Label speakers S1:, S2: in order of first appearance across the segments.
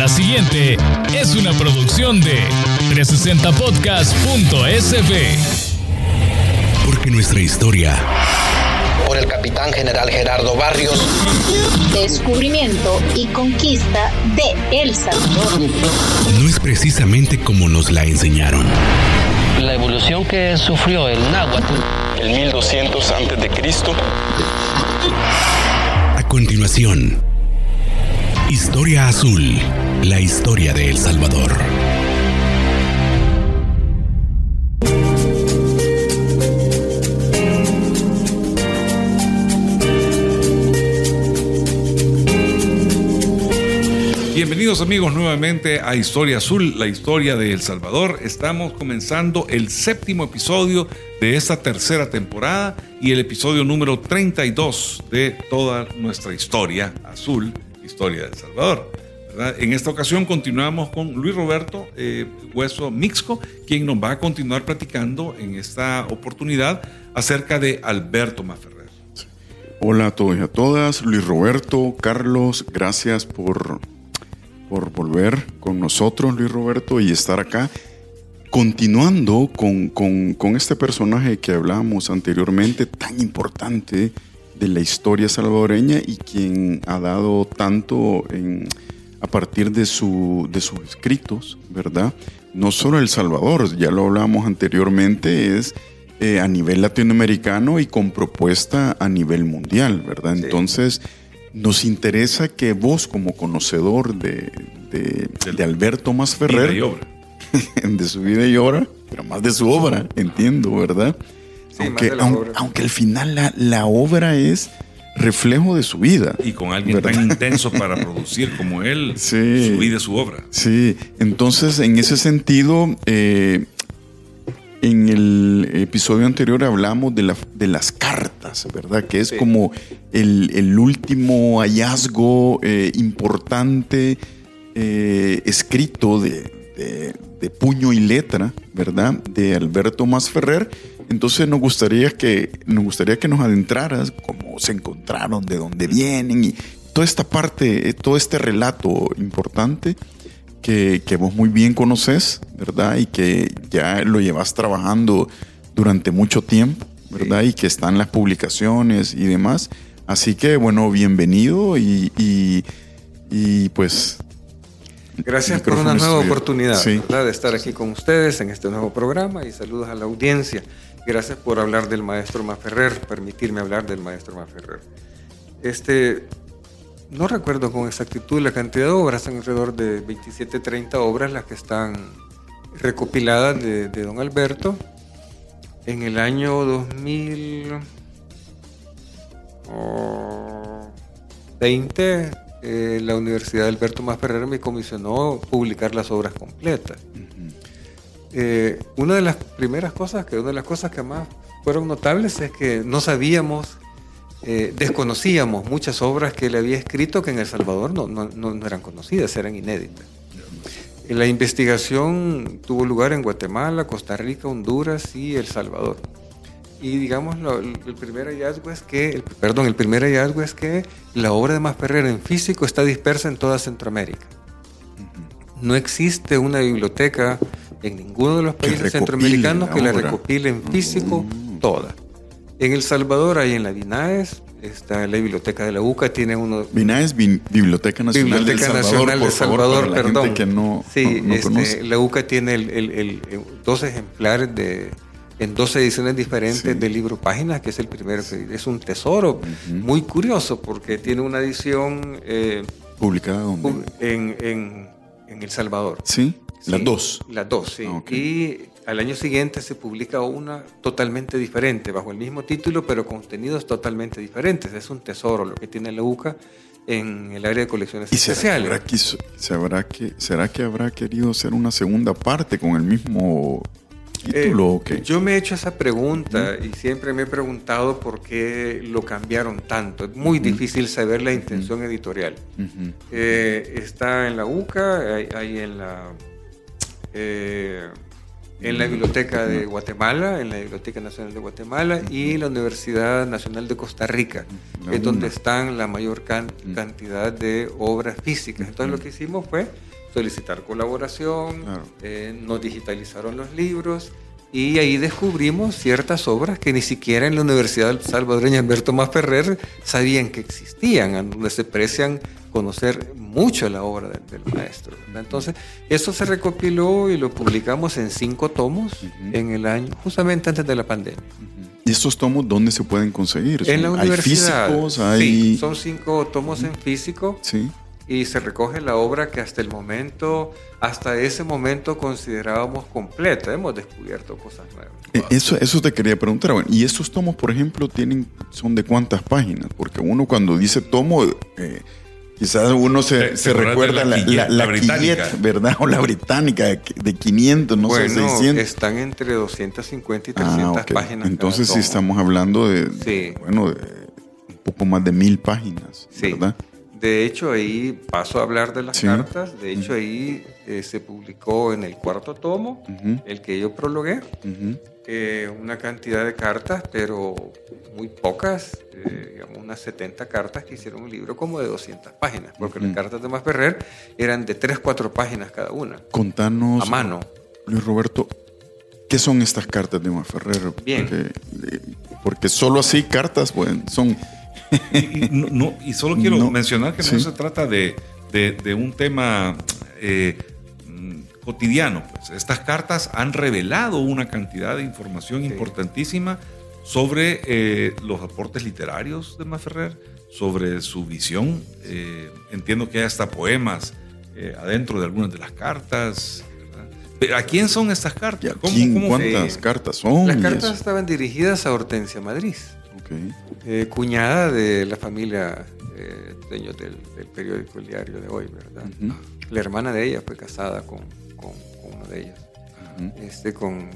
S1: La siguiente es una producción de 360podcast.sb.
S2: Porque nuestra historia
S3: por el capitán general Gerardo Barrios.
S4: Descubrimiento y conquista de El Salvador.
S2: No es precisamente como nos la enseñaron.
S3: La evolución que sufrió el náhuatl.
S5: El 1200 antes de Cristo.
S2: A continuación, Historia Azul, la historia de El Salvador.
S6: Bienvenidos amigos nuevamente a Historia Azul, la historia de El Salvador. Estamos comenzando el séptimo episodio de esta tercera temporada y el episodio número 32 de toda nuestra historia azul, historia de Salvador. En esta ocasión continuamos con Luis Roberto eh, Hueso Mixco, quien nos va a continuar platicando en esta oportunidad acerca de Alberto Maferrer.
S7: Hola a todos y a todas, Luis Roberto, Carlos, gracias por por volver con nosotros, Luis Roberto, y estar acá. Continuando con, este personaje que hablábamos anteriormente, tan importante de la historia salvadoreña y quien ha dado tanto a partir de, su, de sus escritos, ¿verdad? No solo El Salvador, ya lo hablábamos anteriormente, es eh, a nivel latinoamericano y con propuesta a nivel mundial, ¿verdad? Entonces, nos interesa que vos, como conocedor de, de, Alberto Más Ferrer, de su vida y obra, pero más de su obra, entiendo, ¿verdad? Aunque, aunque, al final la, la, obra es reflejo de su vida.
S6: Y con alguien tan intenso para producir como él, su vida y su obra.
S7: Sí, entonces en ese sentido, eh, en el episodio anterior hablamos de, la, de las cartas, ¿verdad? Que es como el, último hallazgo eh, importante eh, escrito de, puño y letra, ¿verdad? De Alberto Masferrer. Entonces nos gustaría que nos gustaría que nos adentraras cómo se encontraron, de dónde vienen y toda esta parte, todo este relato importante que, vos muy bien conoces, ¿verdad? Y que ya lo llevas trabajando durante mucho tiempo, ¿verdad? Y que están las publicaciones y demás. Así que, bueno, bienvenido y, y, pues...
S8: Gracias por una nueva oportunidad de estar aquí con ustedes en este nuevo programa y saludos a la audiencia. Gracias por hablar del maestro Maferrer, permitirme hablar del maestro Maferrer. Este, no recuerdo con exactitud la cantidad de obras, son alrededor de 27, 30 obras las que están recopiladas de, don Alberto. En el año 2020, eh, la Universidad de Alberto Más Ferrer me comisionó publicar las obras completas. Eh, una de las primeras cosas, que una de las cosas que más fueron notables es que no sabíamos eh, desconocíamos muchas obras que él había escrito que en El Salvador no, eran conocidas, eran inéditas. La investigación tuvo lugar en Guatemala, Costa Rica, Honduras y El Salvador. Y digamos, el primer hallazgo es que, perdón, el primer hallazgo es que la obra de Masferrer en físico está dispersa en toda Centroamérica. No existe una biblioteca en ninguno de los países centroamericanos que la recopile en físico mm. toda. En El Salvador, ahí en la Binaes, está la biblioteca de la UCA, tiene uno...
S7: Binaes, Biblioteca Nacional del Salvador,
S8: Nacional de Salvador, perdón.
S7: Que no,
S8: sí, este, la UCA tiene el, dos ejemplares de en dos ediciones diferentes del libro Páginas, que es el primero, es un tesoro muy curioso porque tiene una edición...
S7: Eh, ¿Publicada
S8: En, en, en, El Salvador.
S7: Sí, las dos.
S8: Las dos, sí. Ah, y al año siguiente se publica una totalmente diferente, bajo el mismo título, pero contenidos totalmente diferentes. Es un tesoro lo que tiene la UCA en el área de colecciones especiales.
S7: Será que, ¿Será que habrá querido hacer una segunda parte con el mismo
S8: Eh, yo me he hecho esa pregunta y siempre me he preguntado por qué lo cambiaron tanto. Es muy difícil saber la intención editorial. Eh, está en la UCA, hay, en la... Eh, en la Biblioteca de Guatemala, en la Biblioteca Nacional de Guatemala y la Universidad Nacional de Costa Rica, que es donde están la mayor can- cantidad de obras físicas. Entonces lo que hicimos fue solicitar colaboración,
S7: Claro.
S8: eh, nos digitalizaron los libros y ahí descubrimos ciertas obras que ni siquiera en la Universidad Salvadoreña Alberto Más Ferrer sabían que existían, donde se precian conocer mucho la obra del, del maestro. ¿verdad? Entonces, eso se recopiló y lo publicamos en cinco tomos en el año, justamente antes de la pandemia.
S7: ¿Y estos tomos dónde se pueden conseguir?
S8: En la
S7: ¿Hay
S8: universidad.
S7: físicos?
S8: Sí,
S7: ¿Hay...?
S8: son cinco tomos en físico
S7: Sí.
S8: Y se recoge la obra que hasta el momento, hasta ese momento considerábamos completa. Hemos descubierto cosas nuevas.
S7: Eh, Eso, eso te quería preguntar. Bueno, ¿Y estos tomos, por ejemplo, tienen, son de cuántas páginas? Porque uno cuando dice tomo, eh, quizás uno se,
S6: Te-
S7: se
S6: te
S7: recuerda la,
S6: la
S7: la,
S6: quille-
S7: la
S6: la británica.
S7: quillette, ¿verdad? O la británica de, de 500, no sé,
S8: bueno,
S7: 600.
S8: están entre 250 y 300
S7: Ah,
S8: páginas.
S7: Entonces sí estamos hablando de,
S8: Sí.
S7: bueno, de un poco más de mil páginas,
S8: Sí.
S7: ¿verdad?
S8: De hecho, ahí paso a hablar de las
S7: Sí.
S8: cartas. De hecho, ahí eh, se publicó en el cuarto tomo, el que yo prologué, eh, una cantidad de cartas, pero muy pocas, eh, digamos unas 70 cartas que hicieron un libro como de 200 páginas, porque las cartas de Masferrer eran de 3, 4 páginas cada una,
S7: Contanos,
S8: a mano.
S7: Luis Roberto, ¿qué son estas cartas de Maferrer?
S8: Bien.
S7: Porque, eh, porque solo así cartas, bueno, son...
S6: Y, y no- no- y solo quiero
S7: No,
S6: mencionar que
S7: sí.
S6: no se trata de, de- de un tema eh, mm, cotidiano. Pues. Estas cartas han revelado una cantidad de información importantísima sobre eh, los aportes literarios de Maferrer, sobre su visión. Eh, entiendo que hay hasta poemas eh, adentro de algunas de las cartas. ¿A quién son estas
S7: ¿Y a
S6: cartas? ¿Cómo-
S7: quién?
S6: cómo-
S7: ¿Cuántas cartas son?
S8: Las cartas estaban dirigidas a Hortensia Madrid, Eh, cuñada de la familia eh, dueños del, del periódico El Diario de hoy, ¿verdad?
S7: Ujú.
S8: La hermana de ella fue casada con, con- con uno de ellos, este, con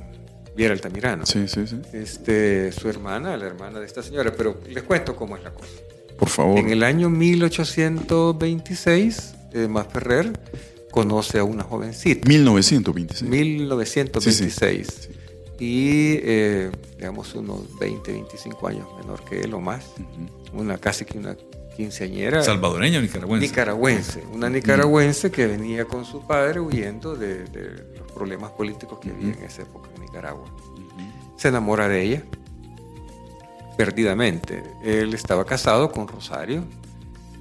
S8: Viera Altamirano.
S7: Sí, sí, sí.
S8: Este, su hermana, la hermana de esta señora, pero les cuento cómo es la cosa.
S7: Por favor.
S8: En el año 1826, eh, Masferrer conoce a una jovencita,
S7: 1926.
S8: 1926,
S7: Sí, sí.
S8: Y eh, digamos unos 20, 25 años menor que él o más, una casi que una quinceañera
S6: ¿Salvadoreño o nicaragüense?
S8: nicaragüense, una nicaragüense que venía con su padre huyendo de, de los problemas políticos que había en esa época en Nicaragua. Se enamora de ella perdidamente. Él estaba casado con Rosario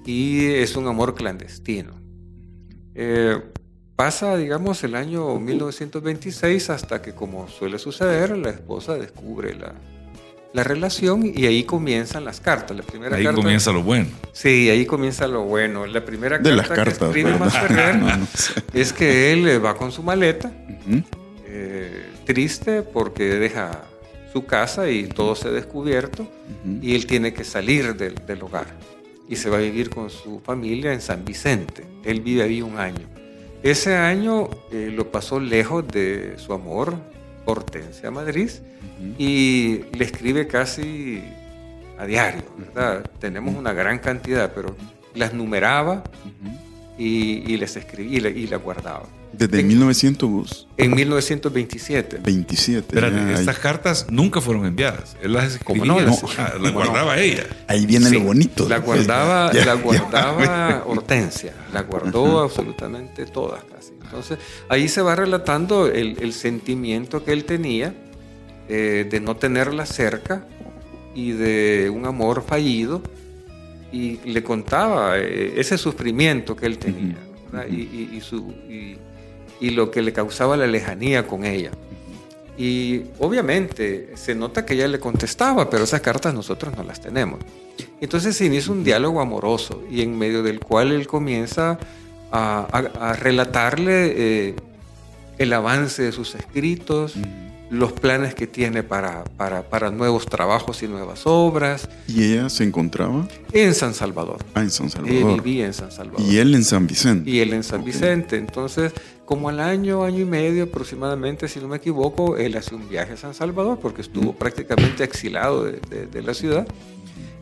S8: y es un amor clandestino. Eh, pasa, digamos, el año 1926 hasta que, como suele suceder, la esposa descubre la, la relación y ahí comienzan las cartas. La primera
S6: Ahí
S8: carta,
S6: comienza lo bueno.
S8: Sí, ahí comienza lo bueno. La primera
S7: De
S8: carta
S7: las cartas.
S8: que escribe
S7: No, no sé.
S8: es que él eh, va con su maleta,
S7: Ujú.
S8: eh, triste porque deja su casa y todo se ha descubierto
S7: Ujú.
S8: y él tiene que salir del, del hogar y se va a vivir con su familia en San Vicente. Él vive ahí un año. Ese año eh, lo pasó lejos de su amor, Hortensia Madrid, y le escribe casi a diario, ¿verdad? Tenemos una gran cantidad, pero las numeraba y, y les escribía y las guardaba.
S7: Desde
S8: En-
S7: 1927.
S8: En 1927.
S6: Espérate,
S7: ya, ahí,
S6: estas cartas nunca fueron enviadas. Él las escribía,
S8: ¿Cómo no?
S6: las,
S8: No.
S6: ah, las
S8: ¿Cómo no?
S6: guardaba ella.
S7: ahí viene
S8: Sí,
S7: lo bonito.
S8: La guardaba,
S7: Ya,
S8: la
S7: ya.
S8: guardaba Hortensia, la guardó absolutamente todas casi. Entonces, ahí se va relatando el, el sentimiento que él tenía eh, de no tenerla cerca y de un amor fallido. Y le contaba eh, ese sufrimiento que él tenía ¿verdad? y, y- y su, y- y lo que le causaba la lejanía con ella. Y obviamente se nota que ella le contestaba, pero esas cartas nosotros no las tenemos. Entonces se inicia un diálogo amoroso y en medio del cual él comienza a, a- a relatarle eh, el avance de sus escritos, los planes que tiene para, para, para nuevos trabajos y nuevas obras
S7: ¿Y ella se encontraba?
S8: en San Salvador.
S7: Ah, en San Salvador.
S8: vivía en San Salvador.
S7: Y él en San Vicente.
S8: Y él en San
S7: Ok.
S8: Vicente. Entonces, como al año, año y medio aproximadamente, si no me equivoco, él hace un viaje a San Salvador porque estuvo prácticamente exilado de, de- de la ciudad.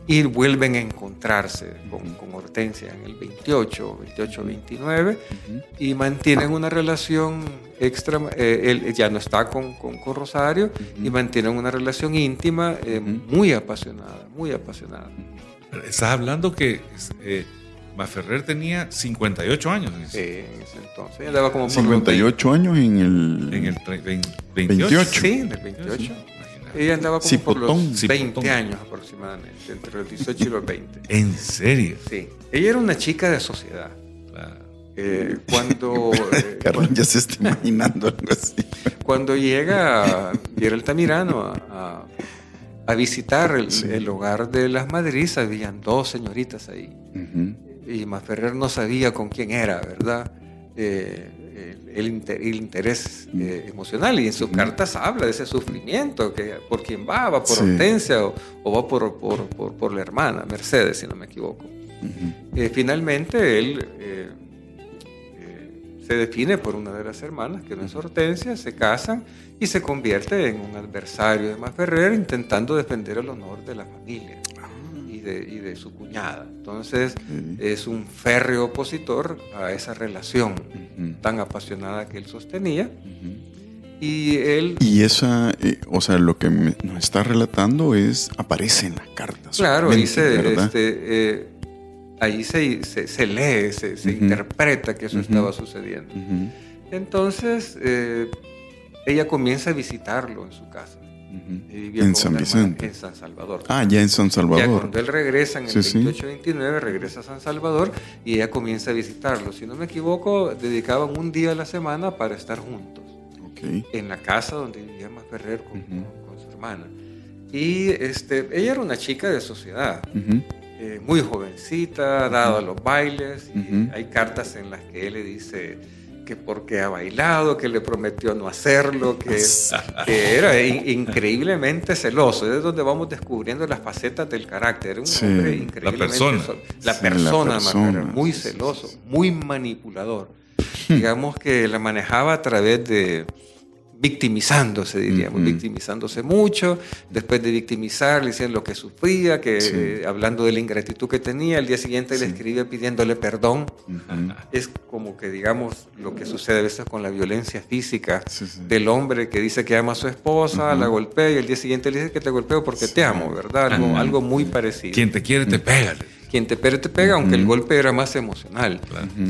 S8: y vuelven a encontrarse con, con Hortensia en el 28, 28, 29 y mantienen una relación extra, eh, él ya no está con, con, con Rosario y mantienen una relación íntima eh, muy apasionada, muy apasionada.
S6: Estás hablando que eh, Maferrer tenía 58 años.
S8: Sí, en ese entonces. Andaba como por los
S7: 58 años en el...
S6: En el tre- vein-
S7: 28.
S6: 28.
S8: Sí, en el 28. Ella andaba como por
S7: Cipotón.
S8: los 20
S6: Cipotón.
S8: años aproximadamente, entre los 18 y los 20.
S6: ¿En serio?
S8: Sí. Ella era una chica de sociedad.
S6: Claro.
S8: Eh, cuando, eh,
S7: Carlos ya se está imaginando algo así.
S8: cuando llega Guillermo Altamirano a, a- a visitar el, el hogar de las Madrid, habían dos señoritas ahí.
S7: Ujú.
S8: Y Maferrer no sabía con quién era, ¿verdad? Eh, el, el inter- el interés eh, emocional. Y en sus cartas habla de ese sufrimiento, que por quién va, va por
S7: Sí.
S8: Hortensia o, o va por, por, por- por la hermana, Mercedes, si no me equivoco. Eh, finalmente él se define por una de las hermanas, que no es Hortensia, se casan y se convierte en un adversario de Maferrer intentando defender el honor de la familia de, y de su cuñada. Entonces es un férreo opositor a esa relación tan apasionada que él sostenía. Y él,
S7: Y esa, eh, o sea, lo que me- nos está relatando es, aparece en las cartas.
S8: claro, ahí se, este, eh, ahí se, se- se lee, se, se interpreta que eso estaba sucediendo. Entonces, eh, ella comienza a visitarlo en su casa. Y vivía
S7: En San Vicente.
S8: En San Salvador.
S7: Ah, ya en San
S8: Ya
S7: Salvador.
S8: cuando él regresa en el
S7: Sí, sí.
S8: 28-29, regresa a San Salvador y ella comienza a visitarlo. Si no me equivoco, dedicaban un día a la semana para estar juntos
S7: Ok.
S8: en la casa donde vivía Ferrer con,
S7: Ujú.
S8: con- con su hermana. Y este, ella era una chica de sociedad,
S7: Ujú.
S8: eh, muy jovencita, dada a los bailes. y. Hay cartas en las que él le dice que porque ha bailado, que le prometió no hacerlo, que, que era in- increíblemente celoso. Es donde vamos descubriendo las facetas del carácter. Un
S7: Sí.
S8: hombre
S7: La
S8: increíblemente
S6: persona.
S8: so- La
S7: Sí, la
S8: persona,
S7: persona.
S8: Maferrer, muy celoso, muy manipulador. Digamos que la manejaba a través de victimizándose, diríamos,
S7: Ujú.
S8: victimizándose mucho, después de victimizar, le decían lo que sufría, que
S7: Sí.
S8: eh, hablando de la ingratitud que tenía, al día siguiente le escribía pidiéndole perdón.
S7: Ujú.
S8: Es como que, digamos, lo que sucede a veces con la violencia física
S7: Sí, sí.
S8: del hombre que dice que ama a su esposa, la golpea y al día siguiente le dice que te golpeo porque te amo, ¿verdad? Algo, algo muy parecido.
S6: Quien te quiere te pega.
S8: Quien te pega, te pega, aunque el golpe era más emocional.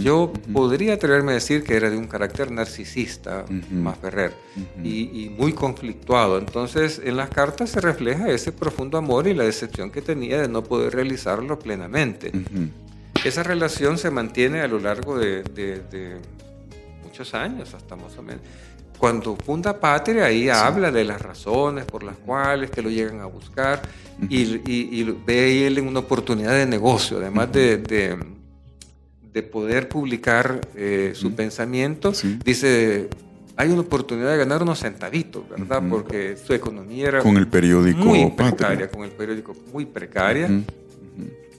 S8: Yo podría atreverme a decir que era de un carácter narcisista, más Ferrer, y, y muy conflictuado. Entonces, en las cartas se refleja ese profundo amor y la decepción que tenía de no poder realizarlo plenamente. Esa relación se mantiene a lo largo de, de- de muchos años, hasta más o menos. Cuando funda Patria, ahí habla de las razones por las cuales que lo llegan a buscar y, y- y ve él en una oportunidad de negocio, además de, de- de poder publicar eh, su pensamiento,
S7: Sí.
S8: dice, hay una oportunidad de ganar unos centavitos, ¿verdad? Porque su economía era
S7: Con el periódico
S8: muy
S7: Patria.
S8: precaria, con el periódico muy precaria.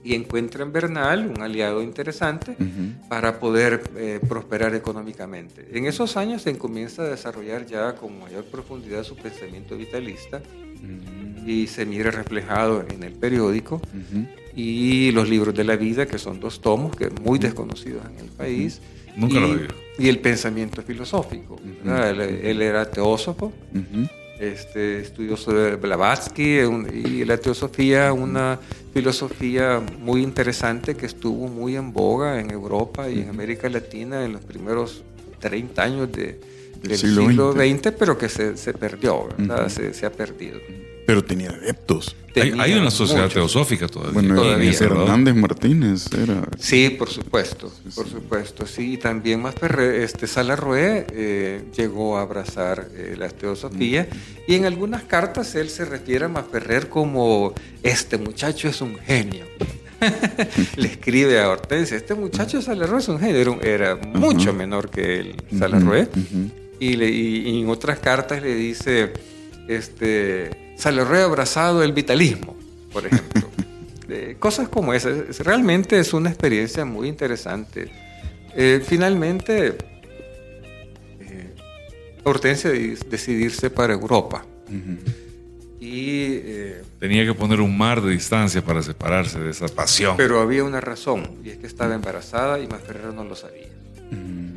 S8: Y encuentra en Bernal un aliado interesante
S7: Ujú.
S8: para poder eh, prosperar económicamente. En esos años se comienza a desarrollar ya con mayor profundidad su pensamiento vitalista y se mira reflejado en el periódico
S7: Ujú.
S8: y los libros de la vida, que son dos tomos que muy desconocidos en el país.
S6: Nunca
S8: y,
S6: oído.
S8: Y el pensamiento filosófico. él, él era teósofo. Este, estudió sobre Blavatsky un- y la teosofía, una filosofía muy interesante que estuvo muy en boga en Europa y en América Latina en los primeros 30 años de- del
S7: siglo
S8: siglo,
S7: XX.
S8: XX, pero que se, se perdió, se, se ha perdido.
S7: Pero tenía adeptos.
S6: Hay,
S8: Tenía
S6: hay una sociedad
S8: muchos.
S6: teosófica todavía.
S7: Bueno,
S8: Todavía.
S7: Hernández Martínez era.
S8: Sí, por supuesto, por supuesto, sí. Y también más este, Salarrué eh, llegó a abrazar eh, la teosofía y en algunas cartas él se refiere a Maferrer como este muchacho es un genio. Le escribe a Hortensia, este muchacho Salarrué es un genio, era, un- era mucho menor que él, Salarrué.
S7: Ujú.
S8: Y, le- y- y en otras cartas le dice, este, Salarrué ha abrazado el vitalismo, por ejemplo. Eh, cosas como esas. Es- Realmente es una experiencia muy interesante. Eh, finalmente, eh, Hortensia de- decidirse para Europa. Y eh,
S6: Tenía que poner un mar de distancia para separarse de esa pasión.
S8: Pero había una razón, y es que estaba embarazada y Masferrer no lo sabía.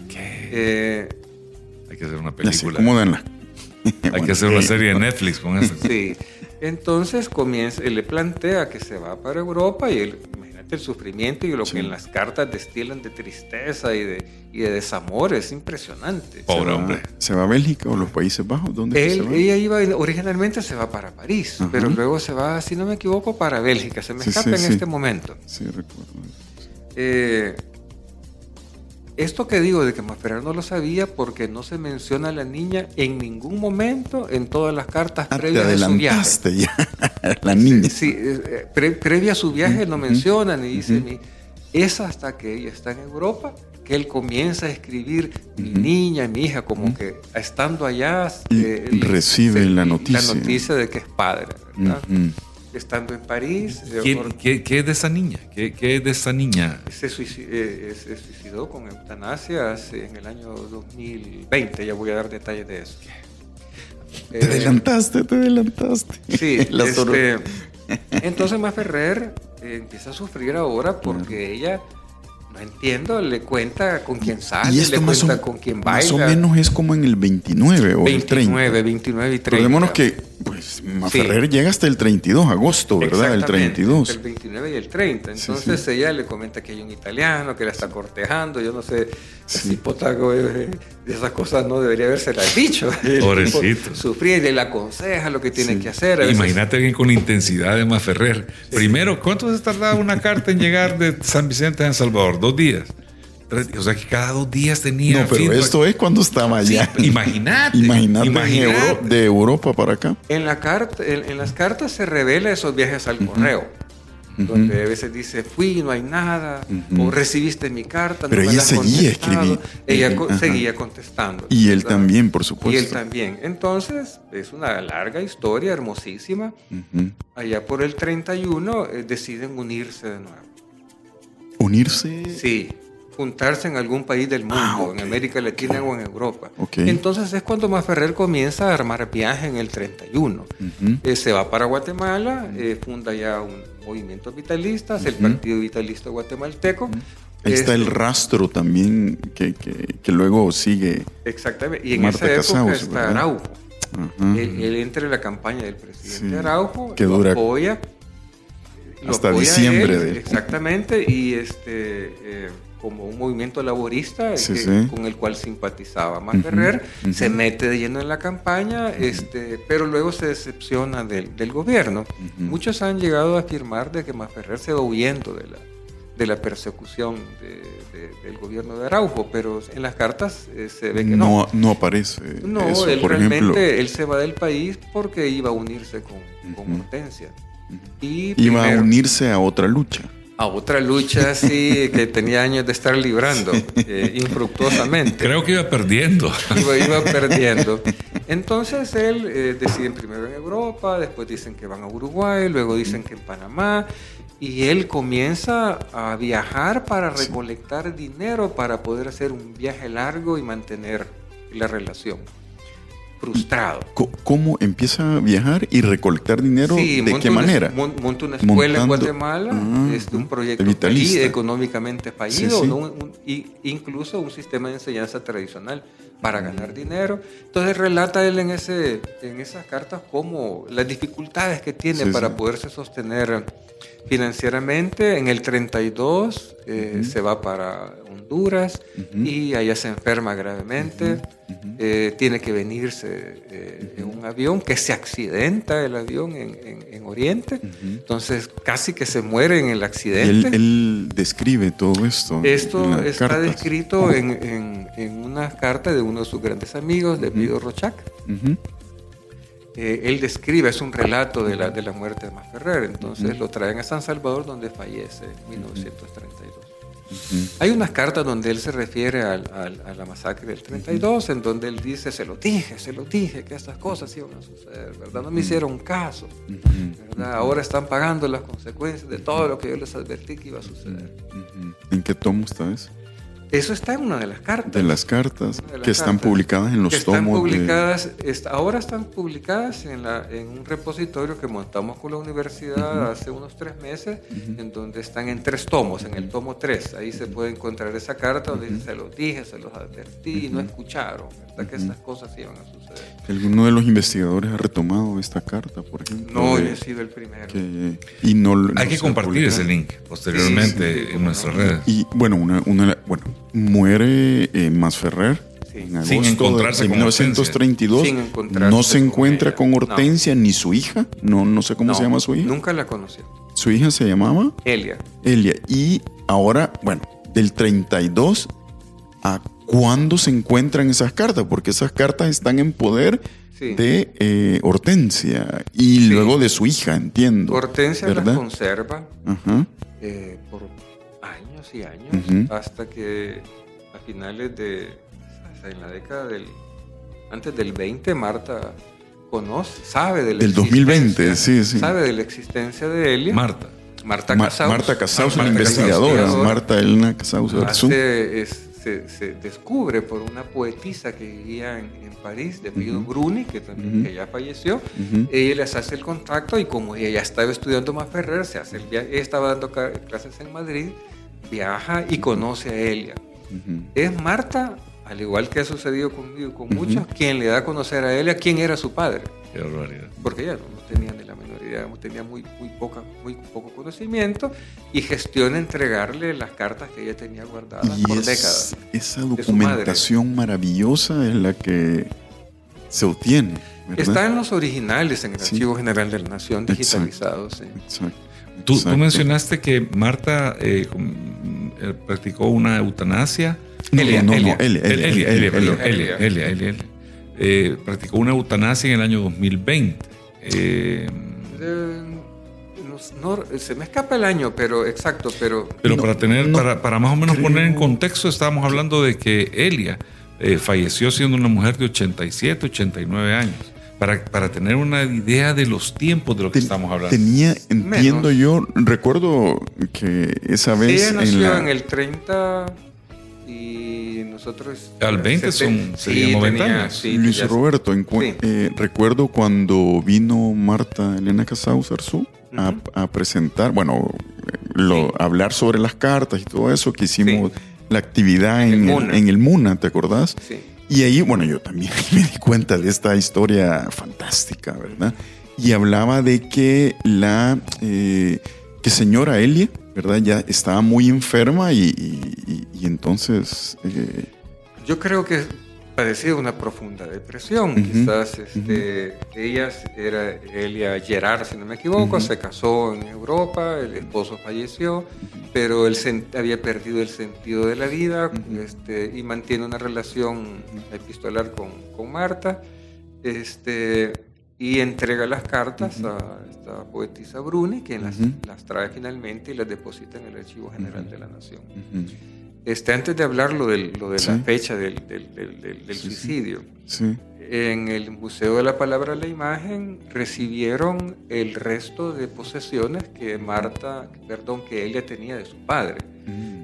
S6: ¿Qué?
S8: Eh,
S6: Hay que hacer una película.
S7: acomodan la-
S6: Hay que hacer una serie de Netflix con eso.
S8: sí. Entonces comienza, él le plantea que se va para Europa y él, imagínate el sufrimiento y lo
S7: Sí.
S8: que en las cartas destilan de tristeza y de, y de desamor, es impresionante.
S6: Pobre
S7: ¿Se va-
S6: hombre.
S7: ¿Se va a Bélgica o los Países Bajos? ¿Dónde es que
S8: Él,
S7: se va?
S8: ella iba, originalmente se va para París,
S7: Ajá.
S8: pero luego se va, si no me equivoco, para Bélgica. Se me
S7: Sí,
S8: escapa
S7: sí,
S8: en este momento.
S7: Sí, recuerdo.
S8: Eh, esto que digo de que Masferrer no lo sabía porque no se menciona a la niña en ningún momento en todas las cartas
S7: Ah,
S8: previas de su viaje.
S7: ya. la niña.
S8: Sí, eh, eh, pre- previa a su viaje no menciona ni dice ni. Es hasta que ella está en Europa que él comienza a escribir mi niña, mi hija, como que estando allá
S7: Y
S8: él
S7: recibe la noticia.
S8: la noticia de que es padre, ¿verdad? Estando en París, eh,
S6: ¿Quién-
S8: or-
S6: qué, qué es de esa niña? ¿Qué, qué es de esa niña?
S8: se, eh, se suicidó con eutanasia hace- en el año 2020, ya voy a dar detalles de eso.
S7: Te
S8: Eh,
S7: adelantaste, te adelantaste.
S8: Sí, este, entonces Maferrer eh, empieza a sufrir ahora porque ella, no entiendo, le cuenta con quién sale,
S7: Y esto
S8: le
S7: más o,
S8: cuenta con quién baila.
S7: más o menos es como en el 29 o el 30.
S8: 29, 29 y 30.
S7: Recordémonos que pues, Maferrer llega hasta el 32 de agosto, ¿verdad? El
S8: Exactamente,
S7: 32.
S8: El 29 y el 30.
S7: Sí,
S8: Entonces
S7: sí.
S8: ella le comenta que hay un italiano que la está cortejando. Yo no sé
S7: Sí.
S8: si Potago eh, de esas cosas no debería haberse dicho. El
S6: Pobrecito.
S8: Sufría y le aconseja lo que tiene
S7: Sí.
S8: que hacer. A veces-
S6: Imagínate alguien con la intensidad de Maferrer. Primero, ¿cuánto se tardaba una carta en llegar de San Vicente a San Salvador? ¿Dos días? O sea que cada dos días tenía.
S7: No, pero
S6: feedback.
S7: esto es cuando estaba
S6: Sí,
S7: allá.
S6: imagínate.
S7: Imagínate, en
S6: imagínate.
S7: Euro- de Europa para acá.
S8: En, la carta, en, en las cartas se revela esos viajes al correo, donde a veces dice, fui, no hay nada, o recibiste mi carta,
S7: Pero
S8: no me
S7: ella
S8: la has
S7: seguía
S8: contestado".
S7: escribi-
S8: Ella seguía contestando.
S7: Y él también, por
S8: Y
S7: supuesto.
S8: él también. Entonces, es una larga historia, hermosísima. Allá por el 31 eh, deciden unirse de nuevo.
S7: Unirse.
S8: Sí, juntarse en algún país del mundo,
S7: Ah, ok,
S8: en América Latina o en Europa. Entonces es cuando Maferrer comienza a armar viaje en el 31.
S7: Ujú.
S8: Eh, se va para Guatemala, eh, funda ya un movimiento vitalista, el Partido Vitalista Guatemalteco.
S7: Ahí está el
S8: Este,
S7: rastro también que, que, que luego sigue.
S8: Exactamente, y en
S7: Marta
S8: esa época
S7: Casaus,
S8: está
S7: ¿verdad?
S8: Araujo. Él, él entra en la campaña del presidente
S7: Sí,
S8: Araujo,
S7: que dura
S8: apoya.
S7: hasta diciembre
S8: él,
S7: de-
S8: Exactamente, y este eh, como un movimiento laborista
S7: Sí,
S8: que-
S7: sí.
S8: con el cual simpatizaba. Más Ferrer se mete de lleno en la campaña, este, pero luego se decepciona del, del gobierno. Muchos han llegado a afirmar de que Maferrer se va huyendo de la, de la persecución de- de- del gobierno de Araujo, pero en las cartas eh, se ve que no.
S7: no, no aparece
S8: No,
S7: eso.
S8: él
S7: por
S8: realmente
S7: ejemplo,
S8: él se va del país porque iba a unirse con, con. Hortensia. Y
S7: iba a unirse a otra lucha.
S8: A otra lucha así que tenía años de estar librando eh, infructuosamente.
S6: Creo que iba perdiendo.
S8: Iba, iba perdiendo. Entonces él eh, deciden primero en Europa, después dicen que van a Uruguay, luego dicen que en Panamá, y él comienza a viajar para recolectar dinero para poder hacer un viaje largo y mantener la relación. Frustrado.
S7: ¿Cómo empieza a viajar y recolectar dinero?
S8: Sí,
S7: ¿De qué
S8: una-
S7: manera?
S8: mon- monta una escuela en Guatemala,
S7: Ah,
S8: este, un proyecto fallido, económicamente fallido,
S7: Sí, sí.
S8: ¿no? Un- un- y incluso un sistema de enseñanza tradicional para ganar dinero. Entonces relata él en, ese, en esas cartas como las dificultades que tiene para poderse sostener financieramente. En el 32 eh, se va para Honduras y allá se enferma gravemente. Eh, tiene que venirse eh, en un avión que se accidenta el avión en, en- en Oriente. Entonces casi que se muere en el accidente.
S7: él, él describe todo esto.
S8: Esto está
S7: cartas.
S8: descrito en, en- una carta de uno de sus grandes amigos, de Pido Rochac. Eh, él describe, es un relato de la, de la muerte de Masferrer. Entonces lo traen a San Salvador, donde fallece en 1932. Hay unas cartas donde él se refiere al- a la masacre del 32, en donde él dice, se lo dije, se lo dije, que estas cosas iban a suceder, ¿verdad? No me hicieron caso, ¿verdad? Ahora están pagando las consecuencias de todo lo que yo les advertí que iba a suceder.
S7: ¿En qué tomo está eso?
S8: Eso está en una de las cartas.
S7: de las cartas
S8: de las
S7: que están
S8: cartas
S7: publicadas en los
S8: que están
S7: tomos de-
S8: publicadas, est- ahora están publicadas en, la, en un repositorio que montamos con la universidad hace unos tres meses, en donde están en tres tomos, en el tomo 3. Ahí se puede encontrar esa carta donde dice, se los dije, se los advertí y no escucharon, ¿verdad? Que estas cosas iban a suceder.
S7: ¿Alguno de los investigadores ha retomado esta carta, por ejemplo?
S8: No,
S7: de-
S8: yo he sido el primero.
S7: que- y no, no
S6: Hay que
S7: se ha
S6: compartir
S7: publicado.
S6: ese link posteriormente
S8: Sí, sí, sí,
S6: en nuestras
S8: no.
S6: redes.
S7: Y bueno, una, una- bueno muere eh, Masferrer en
S6: Sin
S7: agosto
S6: encontrarse
S7: de
S6: con
S7: 1932.
S8: Sin encontrarse
S7: no se
S8: con
S7: encuentra con
S8: No.
S7: Hortensia ni su hija. No, no sé cómo
S8: No,
S7: se llama su hija.
S8: Nunca la conocí.
S7: Su hija se llamaba
S8: Elia.
S7: Elia. Y ahora, bueno, del 32 a cuándo se encuentran esas cartas, porque esas cartas están en poder
S8: Sí.
S7: de eh, Hortensia y luego de su hija, entiendo.
S8: Hortensia las
S7: ¿verdad?
S8: conserva
S7: Ajá.
S8: eh, por años y años
S7: Ujú.
S8: hasta que a finales de en la década del antes del 20 Marta conoce sabe de la
S7: Del 2020,
S8: existencia-
S7: sí, sí.
S8: sabe de la existencia de Elia
S6: Marta.
S8: Marta
S7: Ma-
S8: Casaus
S7: Marta Casaus, la
S6: Marta Casaus,
S7: investigadora.
S8: investigadora.
S7: Marta Elena Casaus
S8: es- se, se descubre por una poetisa que vivía en, en París de apellido Bruni que también
S7: Ujú.
S8: que ya falleció
S7: Ujú.
S8: ella les hace el contacto y como ella ya estaba estudiando más Ferrer, se hace el viaje, ella estaba dando clases en Madrid, viaja y conoce a Elia. Es Marta, al igual que ha sucedido conmigo y con muchos, quien le da a conocer a Elia quién era su padre,
S6: Qué barbaridad.
S8: porque ella no, no tenía ni la menor idea, tenía muy, muy, poca, muy poco conocimiento y gestiona entregarle las cartas que ella tenía guardadas
S7: Y
S8: por
S7: es-
S8: décadas.
S7: esa documentación maravillosa es la que se obtiene. ¿verdad?
S8: Está en los originales en el
S7: Sí.
S8: Archivo General de la Nación
S7: Exacto.
S8: digitalizados. sí.
S7: Exacto,
S6: Tú, tú mencionaste que Marta eh, eh, practicó una eutanasia.
S7: No,
S8: Elia,
S7: no,
S8: Elia.
S7: no, Elia,
S6: Elia,
S7: Elia,
S6: Elia,
S7: Elia,
S6: perdón,
S7: Elia.
S6: Elia, Elia, Elia, Elia. Eh, practicó una eutanasia en el año 2020. Eh,
S8: no- no, se me escapa el año, pero exacto, pero
S6: pero
S7: No,
S6: para tener,
S7: no
S6: para, para más o menos
S7: creo-
S6: poner en contexto, estábamos hablando de que Elia eh, falleció siendo una mujer de 87, 89 años. Para, para tener una idea de los tiempos de lo que
S7: Ten-
S6: estamos hablando.
S7: Tenía, entiendo
S8: Menos.
S7: yo, recuerdo que esa vez
S8: ella nació
S7: en
S8: en,
S7: la...
S8: el 30 y nosotros...
S6: Al 20 son- serían 90
S8: tenía-
S6: años.
S8: sí,
S7: Luis
S8: ya-
S7: Roberto, en
S8: Sí.
S7: eh, recuerdo cuando vino Marta Elena Casaus Arzú a,
S8: Ujú.
S7: a presentar, bueno, lo,
S8: Sí.
S7: hablar sobre las cartas y todo eso, que hicimos
S8: Sí.
S7: la actividad en
S8: El
S7: el,
S8: MUNA.
S7: en el MUNA, ¿te acordás?
S8: Sí.
S7: Y ahí, bueno, yo también me di cuenta de esta historia fantástica, ¿verdad? Y hablaba de que la eh, que señora Elia, ¿verdad? Ya estaba muy enferma y, entonces eh,
S8: Yo creo que padecía una profunda depresión.
S7: Ujú,
S8: Quizás este, ella era Elia Gerard, si no me equivoco, se casó en Europa, el esposo falleció, pero él había perdido el sentido de la vida este, y mantiene una relación epistolar con, con Marta. Este, y entrega las cartas a esta poetisa Bruni, quien las, las trae finalmente y las deposita en el Archivo General de la Nación. Este, antes de hablar lo, del- lo de
S7: Sí.
S8: la fecha del, del- del- del-
S7: Sí,
S8: suicidio,
S7: sí.
S8: en el Museo de la Palabra y la Imagen recibieron el resto de posesiones que Marta, perdón, que ella tenía de su padre.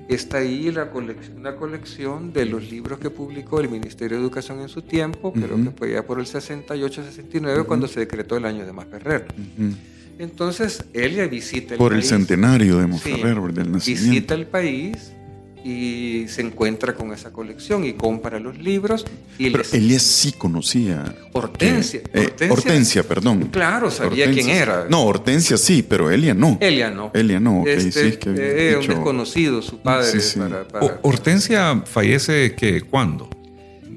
S8: Está ahí la colección, una colección de los libros que publicó el Ministerio de Educación en su tiempo, creo
S7: Ujú.
S8: que fue ya por el 68-69 cuando se decretó el año de Masferrer.
S7: Ujú.
S8: Entonces, ella visita el
S7: Por el
S8: país.
S7: centenario de
S8: Sí,
S7: Monferrer, del nacimiento.
S8: visita el país y se encuentra con esa colección y compra los libros y
S7: Pero
S8: les-
S7: Elia sí conocía.
S8: Hortensia,
S7: Eh,
S8: Hortensia.
S7: Hortensia, perdón.
S8: Claro, sabía
S7: Hortensia
S8: quién era.
S7: No, Hortensia sí, pero Elia no.
S8: Elia no.
S7: Elia no, ok,
S8: Este,
S7: sí, es que había
S8: era un
S7: dicho-
S8: desconocido su padre.
S7: Sí, sí.
S8: para- para-
S6: Hortensia fallece que cuándo?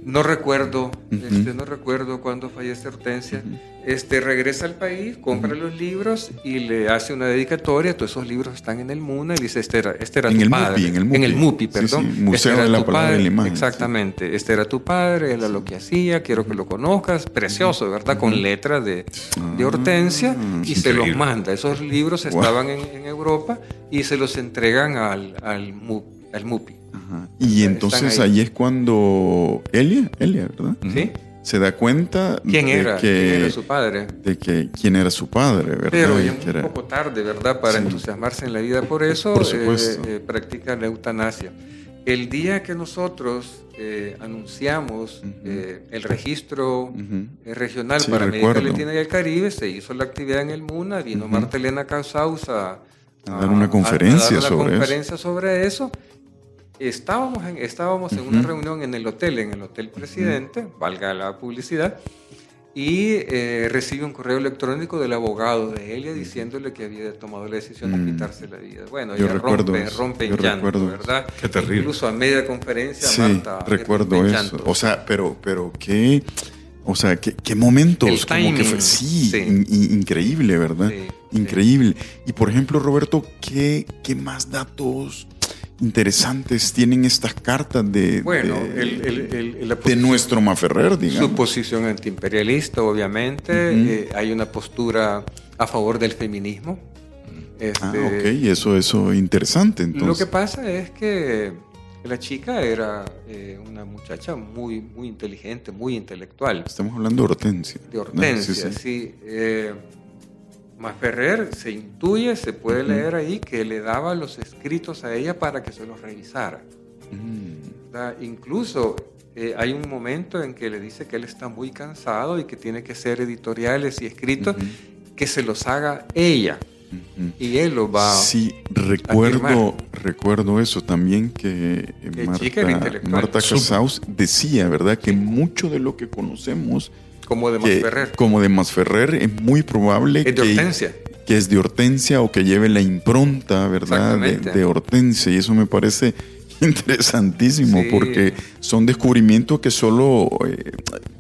S8: No recuerdo, este, no recuerdo cuándo fallece Hortensia. Este regresa al país, compra los libros y le hace una dedicatoria. Todos esos libros están en el MUNA y dice este era, este era
S7: En
S8: tu
S7: el
S8: padre.
S7: MUPI, en el MUPI.
S8: MUPI,
S7: Sí,
S8: perdón.
S7: sí, Museo
S8: Este era
S7: de la y
S8: padre.
S7: Imagen,
S8: Exactamente. Este era tu padre, era lo que hacía, quiero que lo conozcas. Precioso, ¿verdad? Con letras de, de
S7: Ah,
S8: Hortensia y se los manda. Esos libros
S7: Wow.
S8: estaban en, en Europa y se los entregan al, al, al MUPI.
S7: Ajá. Y entonces
S8: ahí.
S7: ahí es cuando Elia, Elia, ¿verdad?
S8: ¿Sí?
S7: Se da cuenta
S8: ¿Quién
S7: de
S8: era?
S7: que,
S8: ¿Quién era su padre?
S7: de que quién era su padre, ¿verdad?
S8: Pero ya un
S7: era-
S8: poco tarde, ¿verdad? Para
S7: Sí.
S8: entusiasmarse en la vida por eso,
S7: Por
S8: eh,
S7: supuesto.
S8: eh, practica la eutanasia. el día que nosotros eh, anunciamos eh, el registro
S7: Ujú.
S8: eh, regional
S7: Sí,
S8: para América. Latina y el Caribe, se hizo la actividad en el MUNA, vino Marta Elena Casaus a,
S7: A dar una conferencia
S8: a dar una
S7: sobre eso.
S8: conferencia sobre eso. Estábamos en, estábamos en una reunión en el hotel, en el Hotel Presidente, valga la publicidad, y eh, recibe un correo electrónico del abogado de Elia diciéndole que había tomado la decisión de
S7: Mm.
S8: quitarse la vida. Bueno,
S7: Yo
S8: ella
S7: recuerdo
S8: rompe,
S7: eso,
S8: rompe
S7: yo
S8: llanto,
S7: recuerdo.
S8: ¿verdad?
S6: Qué terrible.
S8: Incluso a media conferencia,
S7: Sí,
S8: Marta
S7: recuerdo eso. O sea, pero, pero qué, o sea, qué, qué momentos, como que fue, sí,
S8: sí.
S7: in- in- increíble, ¿verdad?
S8: Sí,
S7: increíble. Y por ejemplo, Roberto, ¿qué, qué más datos interesantes tienen estas cartas de,
S8: Bueno,
S7: de,
S8: el, el- el- la
S7: de nuestro Maferrer, digamos?
S8: Su posición antiimperialista, obviamente.
S7: Ujú.
S8: Eh, hay una postura a favor del feminismo.
S7: Ah,
S8: Este,
S7: ok, eso, eso interesante,
S8: Lo que
S7: entonces.
S8: pasa es que la chica era eh, una muchacha muy, muy inteligente, muy intelectual.
S7: Estamos hablando de Hortensia.
S8: De
S7: ¿no?
S8: Hortensia,
S7: Sí,
S8: sí.
S7: sí.
S8: Eh, Masferrer se intuye, se puede leer ahí, que le daba los escritos a ella para que se los revisara.
S7: Mm.
S8: Incluso eh, hay un momento en que le dice que él está muy cansado y que tiene que hacer editoriales y escritos que se los haga ella y él los va
S7: Sí, recuerdo,
S8: firmar.
S7: recuerdo eso también que eh, Marta. Marta. Casaus decía, ¿verdad? Que mucho de lo que conocemos
S8: como de Masferrer.
S7: como de Masferrer es muy probable
S8: Es de
S7: que,
S8: Hortensia.
S7: que es de Hortensia o que lleve la impronta, ¿verdad? De, de Hortensia y eso me parece interesantísimo
S8: Sí.
S7: porque son descubrimientos que solo eh,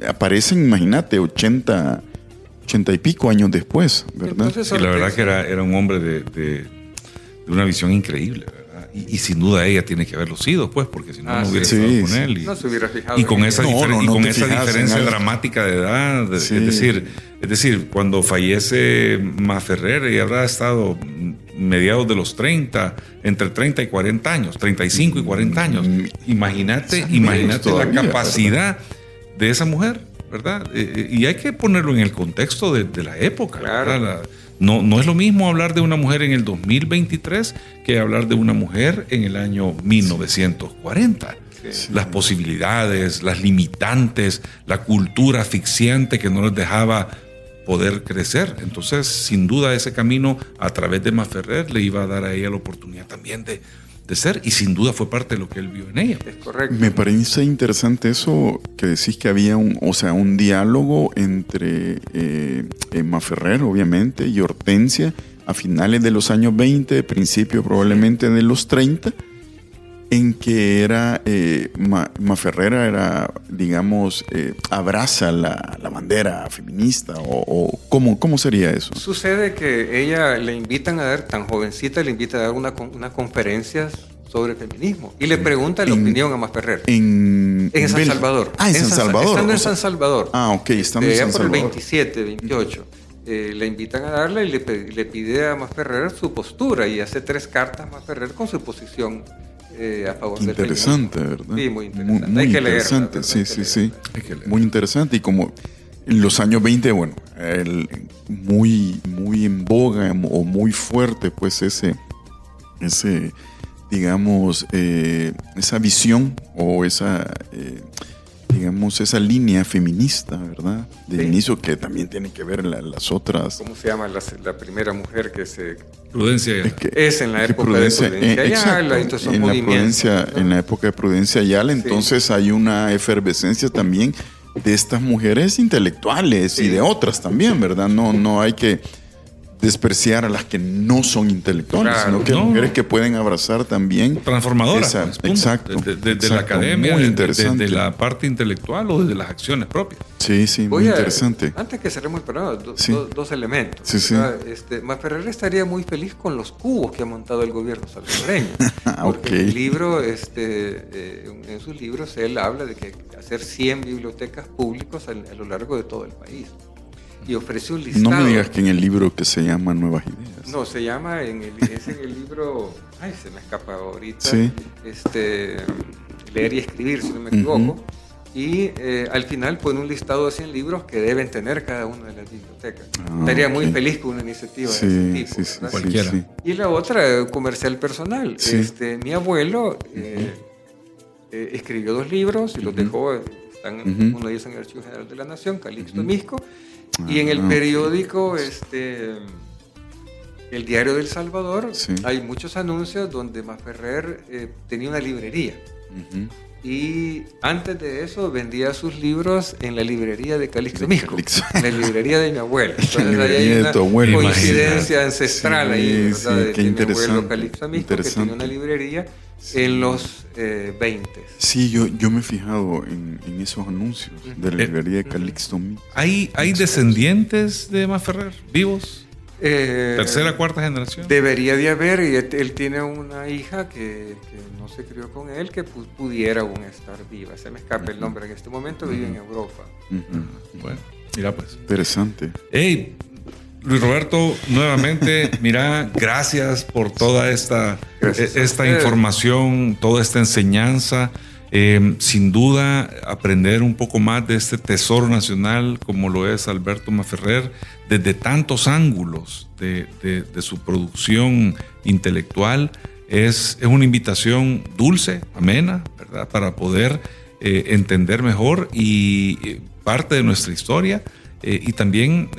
S7: aparecen, imagínate, 80, 80 y pico años después, ¿verdad?
S8: Entonces,
S6: Sí, la verdad que era, era un hombre de, de- de una visión increíble, ¿verdad? Y, y sin duda ella tiene que haberlo sido, pues, porque si no,
S8: Ah,
S6: no hubiera
S7: sí.
S6: estado
S7: Sí,
S6: con él. Y,
S8: No se hubiera fijado.
S6: y con esa.
S7: No,
S6: y con esa diferencia dramática de edad,
S7: Sí.
S6: es decir, es decir, cuando fallece Maferrer, ella habrá estado mediados de los 30, entre 30 y 40 años, 35 y 40 años.
S7: Mm.
S6: Imagínate, imagínate la
S7: ¿verdad?
S6: capacidad de esa mujer, ¿verdad? Eh, eh, y hay que ponerlo en el contexto de, de la época.
S8: Claro.
S6: ¿verdad? La- no, no es lo mismo hablar de una mujer en el 2023 que hablar de una mujer en el año 1940. Las posibilidades, las limitantes, la cultura asfixiante que no les dejaba poder crecer. Entonces, sin duda, ese camino a través de Maferrer le iba a dar a ella la oportunidad también de, de ser, y sin duda fue parte de lo que él vio en ella.
S8: Es correcto.
S7: Me parece interesante eso que decís que había un, o sea, un diálogo entre eh, Emma Ferrer, obviamente, y Hortensia a finales de los años 20, principio probablemente de los 30, en que era eh, Ma, Ma Ferrera era, digamos, eh, abraza la, la bandera feminista o, o ¿cómo, cómo sería eso?
S8: Sucede que ella le invitan a dar, tan jovencita, le invita a dar una, unas conferencias sobre feminismo y le pregunta la
S7: En-
S8: opinión a Masferrer.
S7: En,
S8: En San Salvador.
S7: Ah, en San Salvador.
S8: Estando
S7: o
S8: en
S7: sea-
S8: San Salvador.
S7: Ah, ok, estando en San
S8: por el
S7: Salvador.
S8: 27, 28. eh, le invitan a darle y le, le pide a Masferrer su postura y hace tres cartas Masferrer con su posición eh, a favor del
S7: Interesante. ¿verdad?
S8: Sí, muy interesante.
S7: Muy,
S8: Hay que leerla,
S7: interesante, sí, sí, sí.
S6: Hay que.
S7: Muy interesante y como en los años 20, bueno, el- muy, muy en boga o muy fuerte, pues ese, ese digamos, eh, esa visión o esa, eh, digamos, esa línea feminista, ¿verdad? De
S8: Sí.
S7: inicio que también tiene que ver la- las otras.
S8: ¿Cómo se llama la, la primera mujer que se
S6: Prudencia.
S7: Es que-
S8: Es en la
S7: que
S8: época de Prudencia
S7: eh,
S8: Ayala
S7: exacto,
S8: y
S7: en la Prudencia,
S8: ¿no?
S7: en la época de Prudencia Ayala,
S8: Sí.
S7: entonces hay una efervescencia también de estas mujeres intelectuales y
S8: Sí.
S7: de otras también, ¿verdad? No, no hay que despreciar a las que no son intelectuales,
S8: Claro,
S7: sino que
S6: no.
S7: mujeres que pueden abrazar también.
S6: transformadora.
S7: Esa-
S6: pues, punto.
S7: exacto,
S6: De, de- de la academia,
S7: muy
S6: de- de-
S7: interesante.
S6: de la parte intelectual o desde las acciones propias.
S7: Sí, sí,
S8: Voy
S7: muy
S8: a-
S7: interesante.
S8: Antes que cerremos el programa, do-
S7: Sí.
S8: do- dos elementos.
S7: Sí, sí.
S8: Este, Masferrer estaría muy feliz con los cubos que ha montado el gobierno salvadoreño.
S7: Ah,
S8: Porque
S7: ok.
S8: en, el libro, este, eh, en sus libros él habla de que hacer 100 bibliotecas públicas al- a, lo largo de todo el país. Y ofrece un listado.
S7: No me digas que en el libro que se llama Nuevas Ideas.
S8: No, se llama, en el, es en el libro, ay, se me escapa ahorita,
S7: Sí.
S8: este, leer y escribir, si no me equivoco. Y eh, al final pone un listado de 100 libros que deben tener cada una de las bibliotecas.
S7: Ah,
S8: Estaría muy
S7: ok.
S8: feliz con una iniciativa de
S7: Sí,
S8: ese tipo.
S7: sí, sí,
S8: ¿verdad?
S7: sí,
S6: Cualquiera.
S7: sí.
S8: Y la otra, comercial personal.
S7: Sí.
S8: Este, mi abuelo eh, eh, escribió dos libros y los dejó, están,
S7: Ujú.
S8: uno de ellos en el Archivo General de la Nación, Calixto Misco, y en el
S7: Ah,
S8: periódico, este, el Diario del Salvador,
S7: Sí.
S8: hay muchos anuncios donde Maferrer eh, tenía una librería. Y antes de eso vendía sus libros en la librería de Calixto
S7: De
S8: Misco, en la librería de mi abuela. Entonces ahí hay
S7: de
S8: una
S7: tu abuelo,
S8: coincidencia
S6: imagínate.
S8: ancestral
S7: Sí,
S8: ahí,
S7: sí,
S8: de,
S7: qué
S8: de mi abuelo
S7: interesante,
S8: Calixto Misco, que tenía
S7: interesante.
S8: una librería en los eh, 20.
S7: Sí, yo, yo me he fijado en, en esos anuncios de la librería de Calixto Mix.
S6: ¿Hay, hay descendientes de Maferrer vivos?
S8: Eh,
S6: ¿Tercera, cuarta generación?
S8: Debería de haber, y él, él tiene una hija que, que no se crió con él, que pu- pudiera aún estar viva. Se me escapa el nombre en este momento, vive en Europa.
S7: Ujú.
S6: Bueno, mira pues.
S7: Interesante.
S6: Hey, Luis Roberto, nuevamente, mira, gracias por toda esta,
S8: Gracias
S6: e- esta información, toda esta enseñanza. Eh, sin duda, aprender un poco más de este tesoro nacional como lo es Alberto Maferrer, desde tantos ángulos de, su producción intelectual, es, es una invitación dulce, amena, ¿verdad? Para poder eh, entender mejor y eh, parte de nuestra historia y también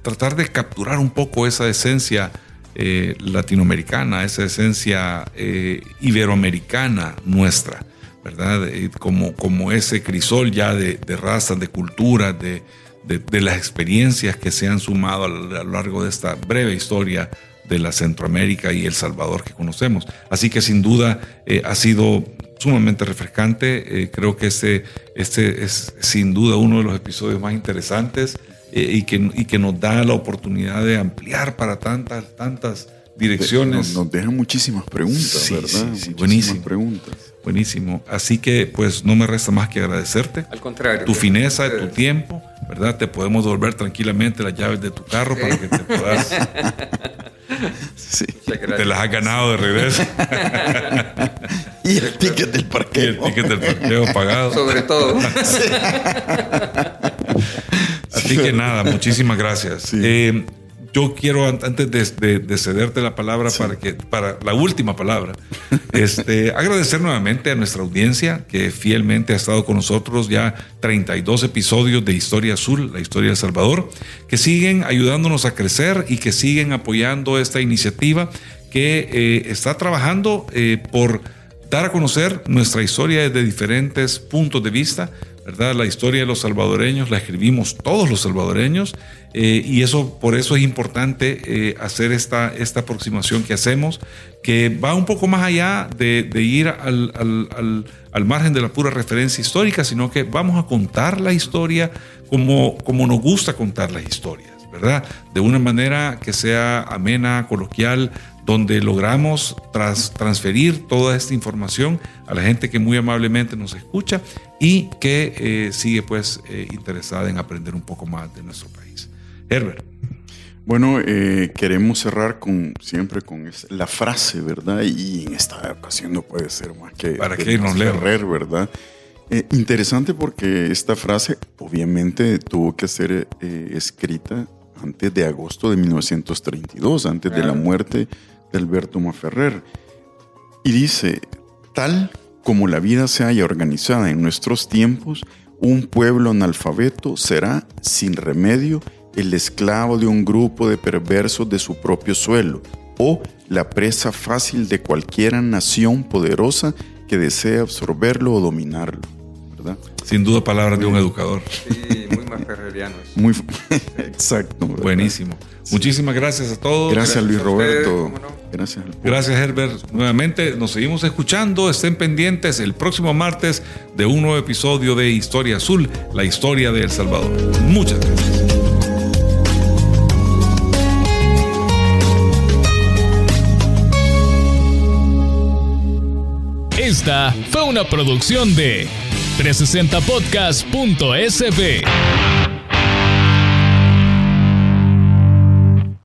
S6: tratar de capturar un poco esa esencia eh, latinoamericana, esa esencia eh, iberoamericana nuestra, ¿verdad? Como, como ese crisol ya de, razas, de culturas, de, de- las experiencias que se han sumado a lo a lo largo de esta breve historia de la Centroamérica y El Salvador que conocemos. Así que sin duda eh, ha sido sumamente refrescante. Eh, creo que este, este es sin duda uno de los episodios más interesantes eh, y, que, y que nos da la oportunidad de ampliar para tantas, tantas direcciones.
S7: Nos, nos dejan muchísimas preguntas,
S6: Sí,
S7: ¿verdad?
S6: sí, sí,
S7: Muchísimas
S6: buenísimo.
S7: preguntas.
S6: Buenísimo. Así que pues no me resta más que agradecerte.
S8: Al contrario.
S6: Tu fineza, tu tiempo, ¿verdad? Te podemos devolver tranquilamente las llaves de tu carro
S8: Sí.
S6: para que te puedas...
S7: Sí.
S6: Te las has ganado de regreso.
S7: Y el ticket del
S6: y el
S7: parqueo.
S6: ticket del parqueo pagado.
S8: Sobre todo.
S6: Así que nada, muchísimas gracias.
S7: Sí.
S6: Eh, yo quiero, an- antes de, de- de cederte la palabra para, que, para la última palabra, este, agradecer nuevamente a nuestra audiencia que fielmente ha estado con nosotros ya 32 episodios de Historia Azul, la historia de El Salvador, que siguen ayudándonos a crecer y que siguen apoyando esta iniciativa que eh, está trabajando eh, por dar a conocer nuestra historia desde diferentes puntos de vista, ¿verdad? La historia de los salvadoreños la escribimos todos los salvadoreños eh, y eso por eso es importante eh, hacer esta, esta aproximación que hacemos, que va un poco más allá de, ir al, al- al- al margen de la pura referencia histórica, sino que vamos a contar la historia como, como nos gusta contar las historias, ¿verdad? De una manera que sea amena, coloquial, donde logramos tras, transferir toda esta información a la gente que muy amablemente nos escucha y que eh, sigue pues eh, interesada en aprender un poco más de nuestro país. Herbert,
S7: Bueno, eh, queremos cerrar con siempre con la frase, ¿verdad? Y en esta ocasión no puede ser más que
S6: Para que lejos.
S7: Ferrer, ¿verdad? Eh, interesante porque esta frase obviamente tuvo que ser eh, escrita antes de agosto de 1932, antes de la muerte de Alberto Maferrer. Y dice, tal como la vida se haya organizada en nuestros tiempos, un pueblo analfabeto será, sin remedio, el esclavo de un grupo de perversos de su propio suelo, o la presa fácil de cualquiera nación poderosa que desee absorberlo o dominarlo. ¿Verdad?
S6: Sin duda palabras de un educador.
S8: Sí, muy más ferreriano. eso.
S7: Muy exacto. ¿verdad?
S6: Buenísimo. Muchísimas gracias a todos.
S7: Gracias, Luis Roberto.
S8: no.
S7: Gracias
S6: Gracias Herbert. Nuevamente nos seguimos escuchando. Estén pendientes el próximo martes de un nuevo episodio de Historia Azul, la historia de El Salvador. Muchas gracias.
S1: Esta fue una producción de 360podcast.sb.